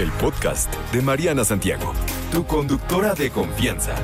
el podcast de Mariana Santiago, tu conductora de confianza.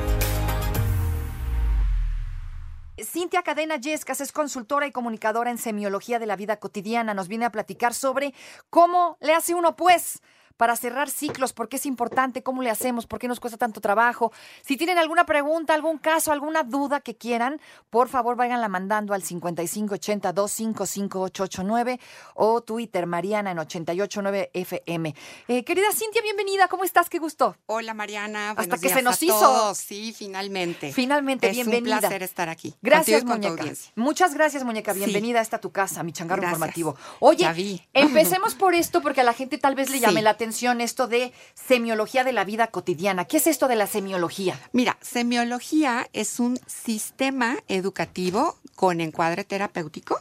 Cintia Cadena Yescas es consultora y comunicadora en semiología de la vida cotidiana. Nos viene a platicar sobre cómo le hace uno, pues, para cerrar ciclos, por qué es importante, cómo le hacemos, por qué nos cuesta tanto trabajo. Si tienen alguna pregunta, algún caso, alguna duda que quieran, por favor váyanla mandando al 5580-255-889 o Twitter Mariana en 889FM. Eh, querida Cintia, bienvenida, ¿cómo estás? Qué gusto. Hola Mariana, Hasta que se nos hizo. todos. Sí, finalmente. Finalmente, es bienvenida. un placer estar aquí. Gracias, contigo muñeca. Muchas gracias, muñeca. Sí. Bienvenida a esta tu casa, mi changarro Gracias. informativo. Oye, empecemos por esto porque a la gente tal vez le llame Sí. la atención esto de semiología de la vida cotidiana. ¿Qué es esto de la semiología? Mira, semiología es un sistema educativo con encuadre terapéutico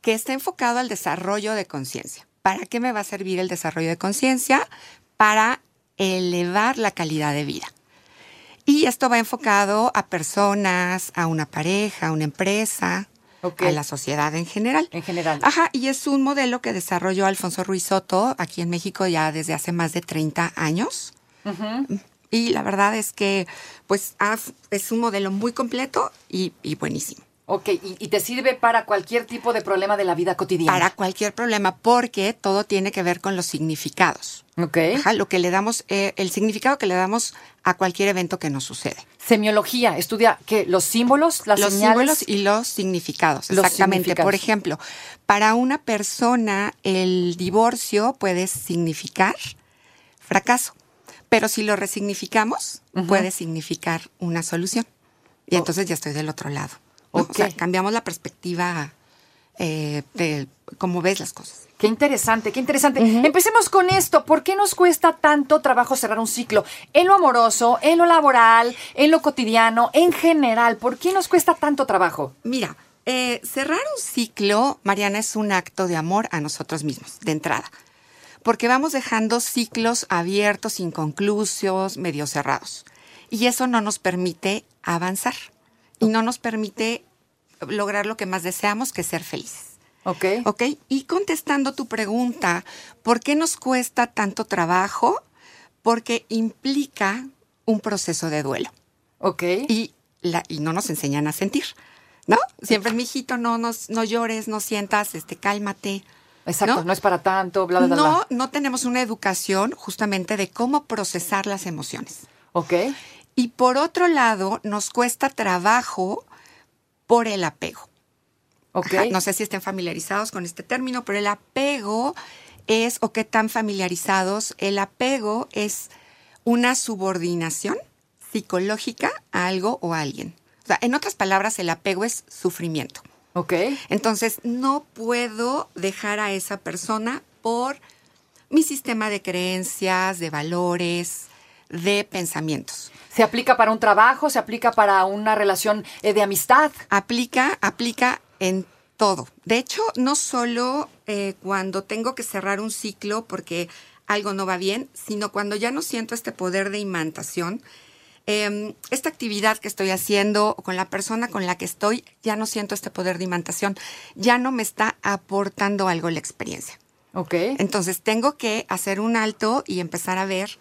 que está enfocado al desarrollo de conciencia. ¿Para qué me va a servir el desarrollo de conciencia? Para elevar la calidad de vida. Y esto va enfocado a personas, a una pareja, a una empresa, Ok. a la sociedad en general. En general. Ajá, y es un modelo que desarrolló Alfonso Ruiz Soto aquí en México ya desde hace más de 30 años. Y la verdad es que, pues, es un modelo muy completo y, y buenísimo. Ok, y, y te sirve para cualquier tipo de problema de la vida cotidiana. Para cualquier problema, porque todo tiene que ver con los significados. Ok. Ajá, lo que le damos, eh, el significado que le damos a cualquier evento que nos sucede. Semiología estudia que los símbolos, las los señales. símbolos y los significados. Los exactamente. significados. Por ejemplo, para una persona el divorcio puede significar fracaso, pero si lo resignificamos puede significar una solución. Y entonces ya estoy del otro lado. ¿No? O sea, Ok. cambiamos la perspectiva eh, de cómo ves las cosas. Qué interesante, qué interesante. Empecemos con esto. ¿Por qué nos cuesta tanto trabajo cerrar un ciclo? En lo amoroso, en lo laboral, en lo cotidiano, en general. ¿Por qué nos cuesta tanto trabajo? Mira, eh, cerrar un ciclo, Mariana, es un acto de amor a nosotros mismos, de entrada. Porque vamos dejando ciclos abiertos, inconclusos, medio cerrados. Y eso no nos permite avanzar. Y no nos permite lograr lo que más deseamos, que es ser felices. Ok. ¿Ok? Y contestando tu pregunta, ¿por qué nos cuesta tanto trabajo? Porque implica un proceso de duelo Ok. y, la, y no nos enseñan a sentir, ¿no? Siempre, mijito, no, no, no llores, no sientas, este, cálmate. Exacto, no, ¿no? es para tanto, bla, bla, bla. No, no tenemos una educación justamente de cómo procesar las emociones. Ok. Y por otro lado, nos cuesta trabajo por el apego. Ok. Ajá, No sé si estén familiarizados con este término, pero el apego es, o qué tan familiarizados, el apego es una subordinación psicológica a algo o a alguien. O sea, en otras palabras, el apego es sufrimiento. Ok. Entonces, no puedo dejar a esa persona por mi sistema de creencias, de valores, de pensamientos. Se aplica para un trabajo, se aplica para una relación eh, de amistad. Aplica, aplica en todo. De hecho, no solo eh, cuando tengo que cerrar un ciclo porque algo no va bien, sino cuando ya no siento este poder de imantación. eh, esta actividad que estoy haciendo con la persona con la que estoy, ya no siento este poder de imantación, ya no me está aportando algo la experiencia. Ok. Entonces tengo que hacer un alto y empezar a ver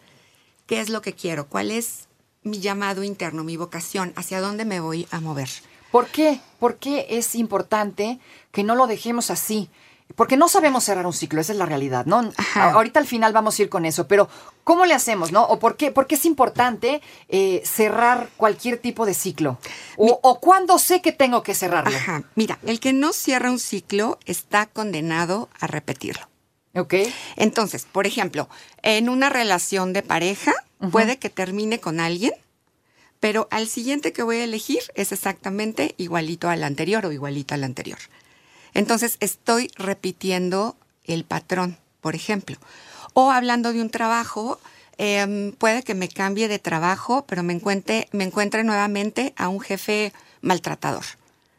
qué es lo que quiero, cuál es mi llamado interno, mi vocación, hacia dónde me voy a mover. ¿Por qué? ¿Por qué es importante que no lo dejemos así? Porque no sabemos cerrar un ciclo, esa es la realidad, ¿no? Ajá. Ahorita al final vamos a ir con eso, pero ¿cómo le hacemos, no? ¿O por qué, por qué es importante eh, cerrar cualquier tipo de ciclo? ¿O, o cuándo sé que tengo que cerrarlo? Ajá. Mira, el que no cierra un ciclo está condenado a repetirlo. ¿Ok? Entonces, por ejemplo, en una relación de pareja, puede que termine con alguien, pero al siguiente que voy a elegir es exactamente igualito al anterior o igualito al anterior. Entonces, estoy repitiendo el patrón, por ejemplo. O hablando de un trabajo, em, puede que me cambie de trabajo, pero me encuentre, me encuentre nuevamente a un jefe maltratador.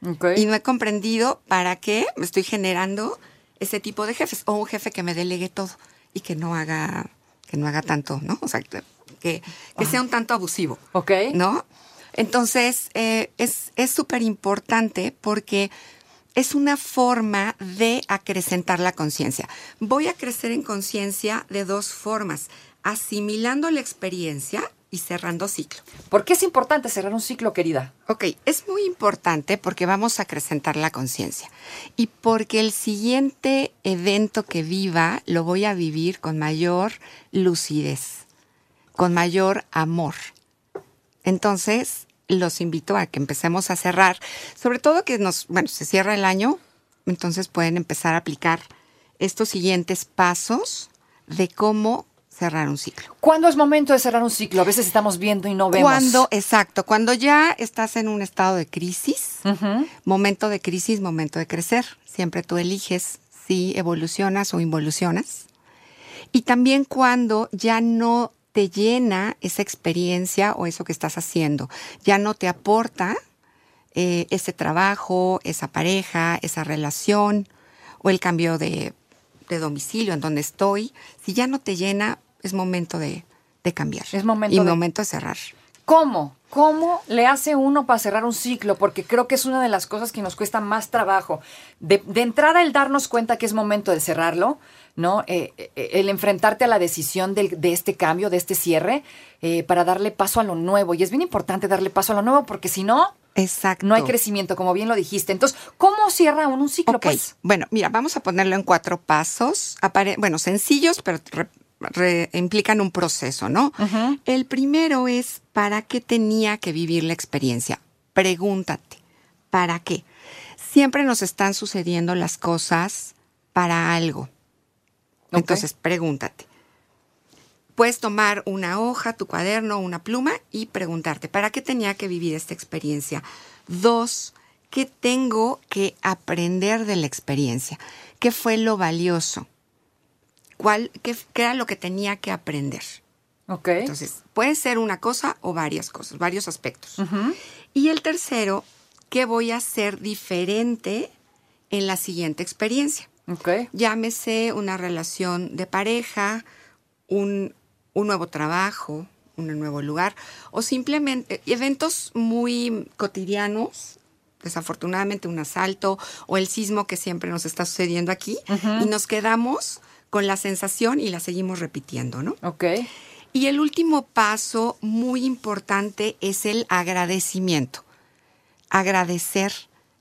Ok. Y no he comprendido para qué me estoy generando ese tipo de jefes o un jefe que me delegue todo y que no haga que no haga tanto, ¿no? O sea, que, que sea un tanto abusivo, Ok. ¿no? Entonces, eh, es es súper importante porque es una forma de acrecentar la conciencia. Voy a crecer en conciencia de dos formas, asimilando la experiencia y cerrando ciclo. ¿Por qué es importante cerrar un ciclo, querida? Ok, es muy importante porque vamos a acrecentar la conciencia y porque el siguiente evento que viva lo voy a vivir con mayor lucidez, con mayor amor. Entonces, los invito a que empecemos a cerrar, sobre todo que nos, bueno, se cierra el año, entonces pueden empezar a aplicar estos siguientes pasos de cómo cerrar un ciclo. ¿Cuándo es momento de cerrar un ciclo? A veces estamos viendo y no vemos. Cuando, exacto, cuando ya estás en un estado de crisis, momento de crisis, momento de crecer. Siempre tú eliges si evolucionas o involucionas. Y también cuando ya no te llena esa experiencia o eso que estás haciendo, ya no te aporta eh, ese trabajo, esa pareja, esa relación o el cambio de, de domicilio en donde estoy, si ya no te llena, es momento de, cambiar. Es momento y de- momento de cerrar. ¿Cómo? ¿Cómo le hace uno para cerrar un ciclo? Porque creo que es una de las cosas que nos cuesta más trabajo. De, de entrada, el darnos cuenta que es momento de cerrarlo, ¿no? Eh, eh, el enfrentarte a la decisión del- de este cambio, de este cierre, eh, para darle paso a lo nuevo. Y es bien importante darle paso a lo nuevo, porque si no, Exacto. no hay crecimiento, como bien lo dijiste. Entonces, ¿cómo cierra uno un ciclo? Pues? bueno, mira, vamos a ponerlo en cuatro pasos, apare- bueno, sencillos, pero re- implican un proceso, ¿no? El primero es, ¿para qué tenía que vivir la experiencia? Pregúntate, ¿para qué? Siempre nos están sucediendo las cosas para algo. Entonces, pregúntate. Puedes tomar una hoja, tu cuaderno, una pluma y preguntarte, ¿para qué tenía que vivir esta experiencia? Dos, ¿qué tengo que aprender de la experiencia? ¿Qué fue lo valioso? ¿Cuál, qué, qué era lo que tenía que aprender? Entonces, puede ser una cosa o varias cosas, varios aspectos. Y el tercero, ¿qué voy a hacer diferente en la siguiente experiencia? ok. Llámese una relación de pareja, un, un nuevo trabajo, un nuevo lugar, o simplemente eventos muy cotidianos, desafortunadamente un asalto o el sismo que siempre nos está sucediendo aquí, y nos quedamos con la sensación y la seguimos repitiendo, ¿no? Ok. Y el último paso muy importante es el agradecimiento. Agradecer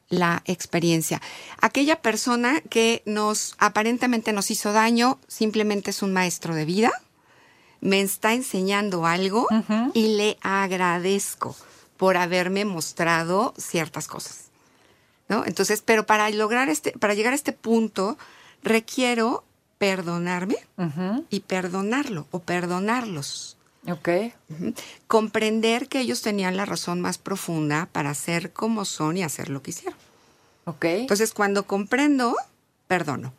la experiencia. Aquella persona que nos aparentemente nos hizo daño simplemente es un maestro de vida, me está enseñando algo y le agradezco por haberme mostrado ciertas cosas. ¿No? Entonces, pero para lograr este, para llegar a este punto, requiero perdonarme y perdonarlo o perdonarlos. Ok. Ujú. Comprender que ellos tenían la razón más profunda para ser como son y hacer lo que hicieron. Ok. Entonces, cuando comprendo, perdono.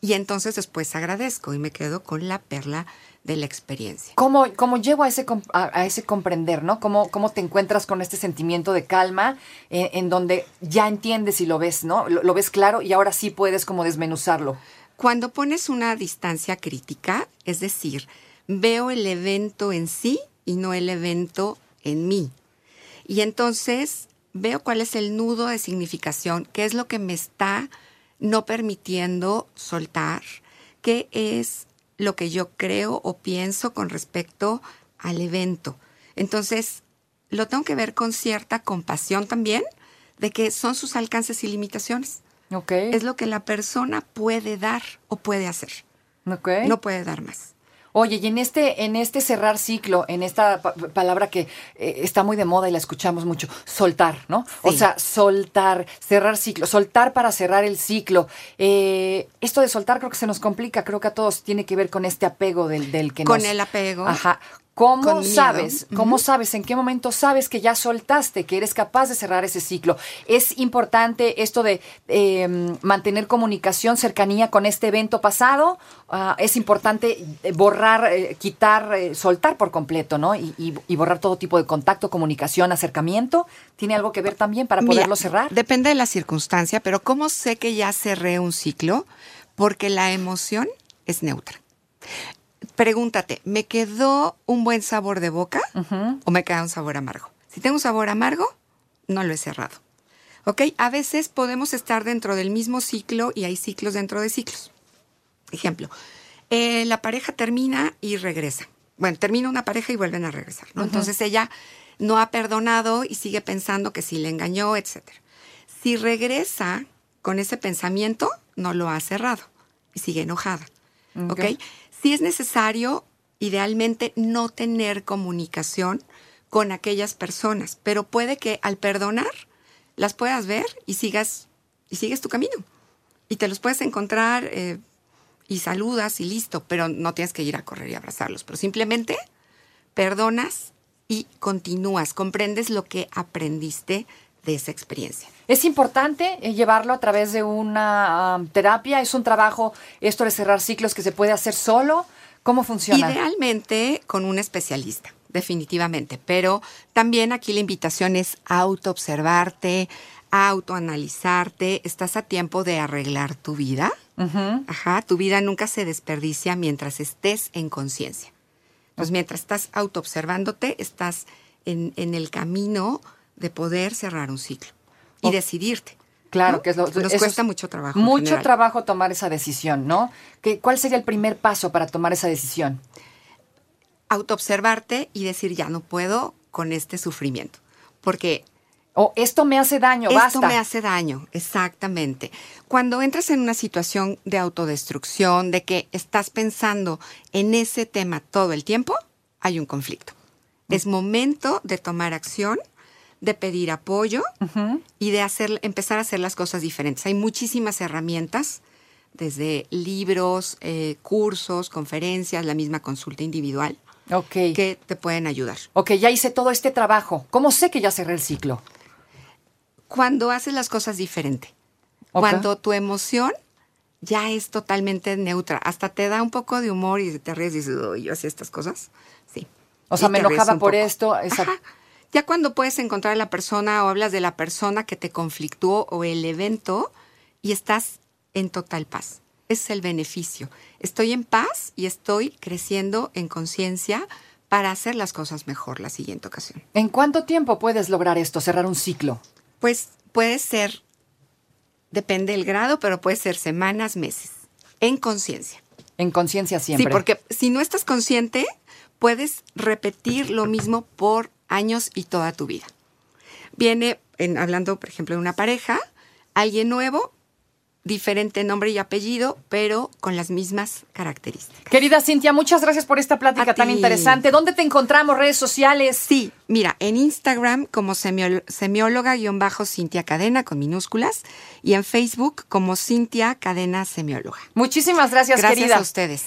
Y entonces después agradezco y me quedo con la perla de la experiencia. ¿Cómo, cómo llego a ese, a, a ese comprender, ¿no? ¿Cómo, ¿Cómo te encuentras con este sentimiento de calma eh, en donde ya entiendes y lo ves, ¿no? Lo, lo ves claro y ahora sí puedes como desmenuzarlo. Cuando pones una distancia crítica, es decir, veo el evento en sí y no el evento en mí. Y entonces veo cuál es el nudo de significación, qué es lo que me está no permitiendo soltar, qué es lo que yo creo o pienso con respecto al evento. Entonces, lo tengo que ver con cierta compasión también de que son sus alcances y limitaciones Es lo que la persona puede dar o puede hacer. No puede dar más. Oye, y en este, en este cerrar ciclo, en esta pa- palabra que eh, está muy de moda y la escuchamos mucho, soltar, ¿no? O sea, soltar, cerrar ciclo, soltar para cerrar el ciclo. Eh, esto de soltar creo que se nos complica, creo que a todos tiene que ver con este apego del, del que Con nos... el apego. Ajá. ¿Cómo Con miedo. sabes? ¿Cómo sabes? ¿En qué momento sabes que ya soltaste, que eres capaz de cerrar ese ciclo? Es importante esto de eh, mantener comunicación, cercanía con este evento pasado. Ah, es importante eh, borrar, eh, quitar, eh, soltar por completo, ¿no? Y, y- y borrar todo tipo de contacto, comunicación, acercamiento. ¿Tiene algo que ver también para Mira, poderlo cerrar? Depende de la circunstancia, pero ¿cómo sé que ya cerré un ciclo? Porque la emoción es neutra. Pregúntate, ¿me quedó un buen sabor de boca o me queda un sabor amargo? Si tengo un sabor amargo, no lo he cerrado. ¿Ok? A veces podemos estar dentro del mismo ciclo y hay ciclos dentro de ciclos. Ejemplo, eh, la pareja termina y regresa. Bueno, termina una pareja y vuelven a regresar, ¿no? Entonces ella no ha perdonado y sigue pensando que sí le engañó, etc. Si regresa con ese pensamiento, no lo ha cerrado y sigue enojada. ¿Ok? Ok. Si es necesario, idealmente, no tener comunicación con aquellas personas, pero puede que al perdonar las puedas ver y sigas, y sigues tu camino. Y te los puedes encontrar eh, y saludas y listo, pero no tienes que ir a correr y abrazarlos, pero simplemente perdonas y continúas, comprendes lo que aprendiste de esa experiencia. Es importante eh, llevarlo a través de una terapia. Es un trabajo, esto de cerrar ciclos, que se puede hacer solo. ¿Cómo funciona? Idealmente con un especialista, definitivamente, pero también aquí la invitación es autoobservarte, autoanalizarte, estás a tiempo de arreglar tu vida. Ajá, tu vida nunca se desperdicia mientras estés en conciencia. Entonces, mientras estás autoobservándote, estás en, en el camino de poder cerrar un ciclo y decidirte. Claro, ¿no? que es lo Nos eso es cuesta mucho trabajo. Mucho trabajo tomar esa decisión, ¿no? ¿Qué, ¿Cuál sería el primer paso para tomar esa decisión? Autoobservarte y decir, ya no puedo con este sufrimiento. Porque O esto me hace daño, Esto basta. me hace daño, exactamente. Cuando entras en una situación de autodestrucción, de que estás pensando en ese tema todo el tiempo, hay un conflicto. Es momento de tomar acción, de pedir apoyo y de hacer, empezar a hacer las cosas diferentes. Hay muchísimas herramientas, desde libros, eh, cursos, conferencias, la misma consulta individual, Ok. que te pueden ayudar. Ok, ya hice todo este trabajo. ¿Cómo sé que ya cerré el ciclo? cuando haces las cosas diferente. Cuando tu emoción ya es totalmente neutra. Hasta te da un poco de humor y te ríes y dices, "Uy, yo hacía estas cosas. Sí. O sea, me enojaba por poco. esto, esa- Ajá. Ya cuando puedes encontrar a la persona o hablas de la persona que te conflictuó o el evento y estás en total paz. Ese es el beneficio. Estoy en paz y estoy creciendo en conciencia para hacer las cosas mejor la siguiente ocasión. ¿En cuánto tiempo puedes lograr esto, cerrar un ciclo? Pues puede ser, depende del grado, pero puede ser semanas, meses, en conciencia. En conciencia siempre. Sí, porque si no estás consciente, puedes repetir lo mismo por años y toda tu vida. Viene, en, hablando, por ejemplo, de una pareja, alguien nuevo, diferente nombre y apellido, pero con las mismas características. Querida Cintia, muchas gracias por esta plática A tan ti. interesante. ¿Dónde te encontramos? Redes sociales. Sí, mira, en Instagram como semióloga-cintia cadena con minúsculas y en Facebook como Cintia Cadena Semióloga. Muchísimas gracias, Gracias querida. a ustedes.